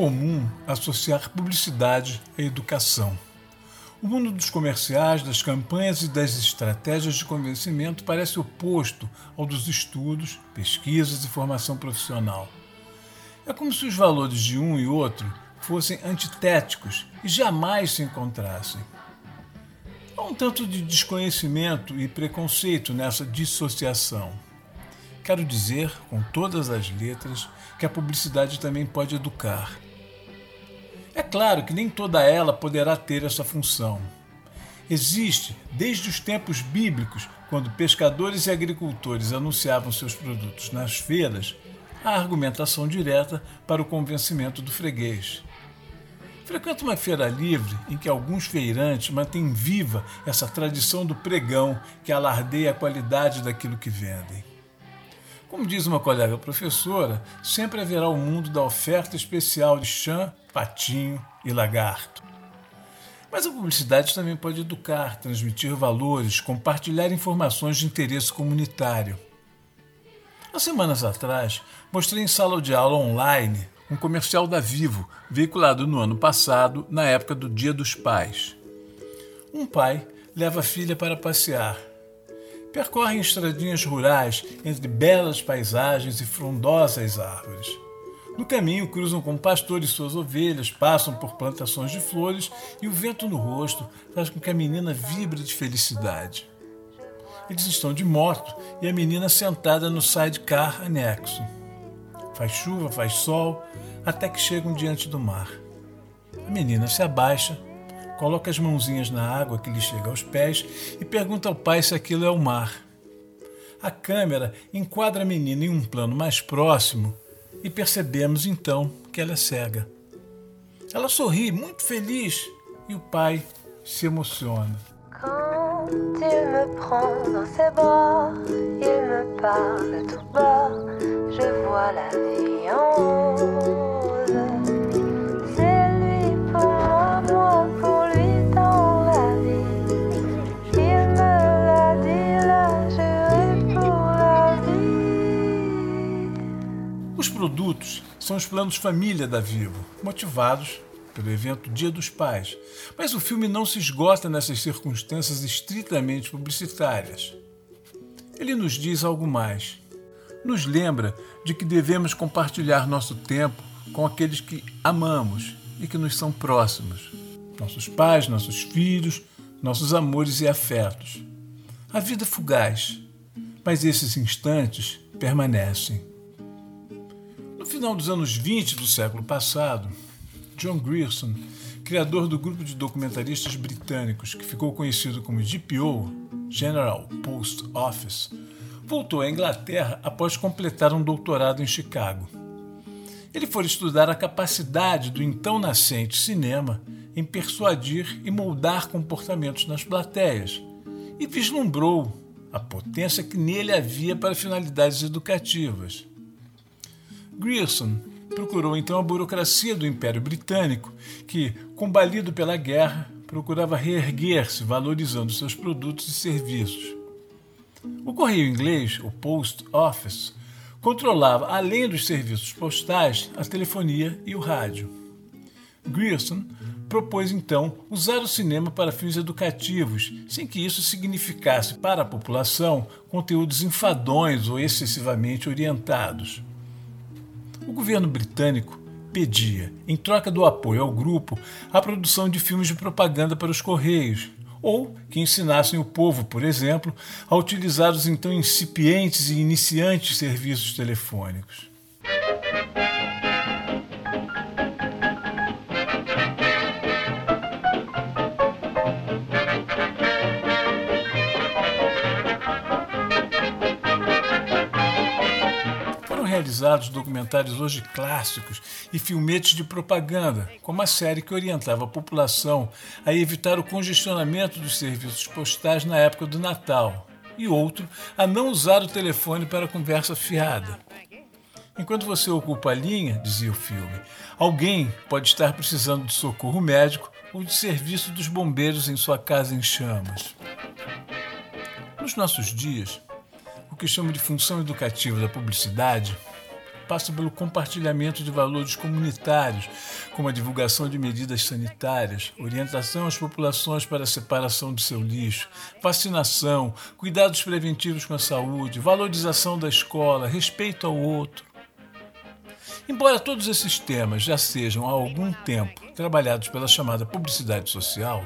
Comum associar publicidade à educação. O mundo dos comerciais, das campanhas e das estratégias de convencimento parece oposto ao dos estudos, pesquisas e formação profissional. É como se os valores de um e outro fossem antitéticos e jamais se encontrassem. Há um tanto de desconhecimento e preconceito nessa dissociação. Quero dizer, com todas as letras, que a publicidade também pode educar. É claro que nem toda ela poderá ter essa função. Existe, desde os tempos bíblicos, quando pescadores e agricultores anunciavam seus produtos nas feiras, a argumentação direta para o convencimento do freguês. Frequento uma feira livre em que alguns feirantes mantêm viva essa tradição do pregão que alardeia a qualidade daquilo que vendem. Como diz uma colega professora, sempre haverá o mundo da oferta especial de chã, patinho e lagarto. Mas a publicidade também pode educar, transmitir valores, compartilhar informações de interesse comunitário. Há semanas atrás, mostrei em sala de aula online um comercial da Vivo, veiculado no ano passado, na época do Dia dos Pais. Um pai leva a filha para passear percorrem estradinhas rurais entre belas paisagens e frondosas árvores. No caminho, cruzam com pastores suas ovelhas, passam por plantações de flores e o vento no rosto faz com que a menina vibre de felicidade. Eles estão de moto e a menina sentada no sidecar anexo. Faz chuva, faz sol, até que chegam diante do mar. A menina se abaixa coloca as mãozinhas na água que lhe chega aos pés e pergunta ao pai se aquilo é o mar. A câmera enquadra a menina em um plano mais próximo e percebemos então que ela é cega. Ela sorri, muito feliz, e o pai se emociona. Quand il me prend dans ses bras, il me parle tout bas, je vois la vie en rose. São os planos família da Vivo, motivados pelo evento Dia dos Pais. Mas o filme não se esgota nessas circunstâncias estritamente publicitárias. Ele nos diz algo mais. Nos lembra de que devemos compartilhar nosso tempo com aqueles que amamos e que nos são próximos. Nossos pais, nossos filhos, nossos amores e afetos. A vida é fugaz, mas esses instantes permanecem final dos anos 20 do século passado, John Grierson, criador do grupo de documentaristas britânicos que ficou conhecido como GPO, General Post Office, voltou à Inglaterra após completar um doutorado em Chicago. Ele foi estudar a capacidade do então nascente cinema em persuadir e moldar comportamentos nas plateias e vislumbrou a potência que nele havia para finalidades educativas. Grierson procurou então a burocracia do Império Britânico, que, combalido pela guerra, procurava reerguer-se, valorizando seus produtos e serviços. O correio inglês, o Post Office, controlava, além dos serviços postais, a telefonia e o rádio. Grierson propôs então usar o cinema para fins educativos, sem que isso significasse para a população conteúdos enfadonhos ou excessivamente orientados. O governo britânico pedia, em troca do apoio ao grupo, a produção de filmes de propaganda para os Correios, ou que ensinassem o povo, por exemplo, a utilizar os então incipientes e iniciantes serviços telefônicos. Realizados documentários hoje clássicos e filmetes de propaganda, como a série que orientava a população a evitar o congestionamento dos serviços postais na época do Natal, e outro a não usar o telefone para conversa fiada. Enquanto você ocupa a linha, dizia o filme, alguém pode estar precisando de socorro médico ou de serviço dos bombeiros em sua casa em chamas. Nos nossos dias, o que chamo de função educativa da publicidade passa pelo compartilhamento de valores comunitários, como a divulgação de medidas sanitárias, orientação às populações para a separação do seu lixo, vacinação, cuidados preventivos com a saúde, valorização da escola, respeito ao outro. Embora todos esses temas já sejam há algum tempo trabalhados pela chamada publicidade social,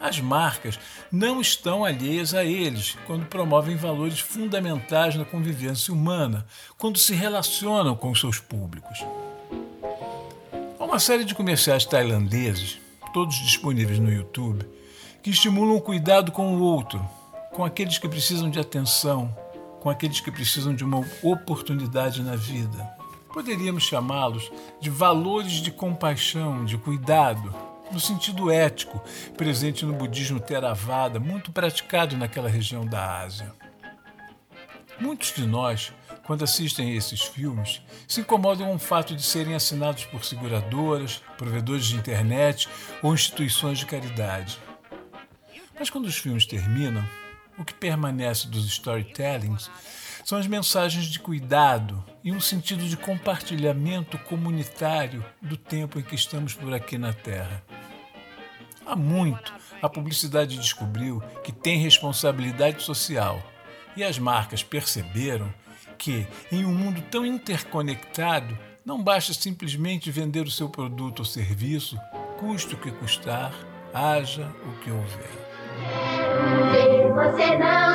as marcas não estão alheias a eles quando promovem valores fundamentais na convivência humana, quando se relacionam com seus públicos. Há uma série de comerciais tailandeses, todos disponíveis no YouTube, que estimulam o cuidado com o outro, com aqueles que precisam de atenção, com aqueles que precisam de uma oportunidade na vida. Poderíamos chamá-los de valores de compaixão, de cuidado, no sentido ético, presente no budismo Theravada, muito praticado naquela região da Ásia. Muitos de nós, quando assistem a esses filmes, se incomodam com o fato de serem assinados por seguradoras, provedores de internet ou instituições de caridade. Mas quando os filmes terminam, o que permanece dos storytellings são as mensagens de cuidado e um sentido de compartilhamento comunitário do tempo em que estamos por aqui na Terra. Há muito, a publicidade descobriu que tem responsabilidade social. E as marcas perceberam que, em um mundo tão interconectado, não basta simplesmente vender o seu produto ou serviço, custe o que custar, haja o que houver. Ver você não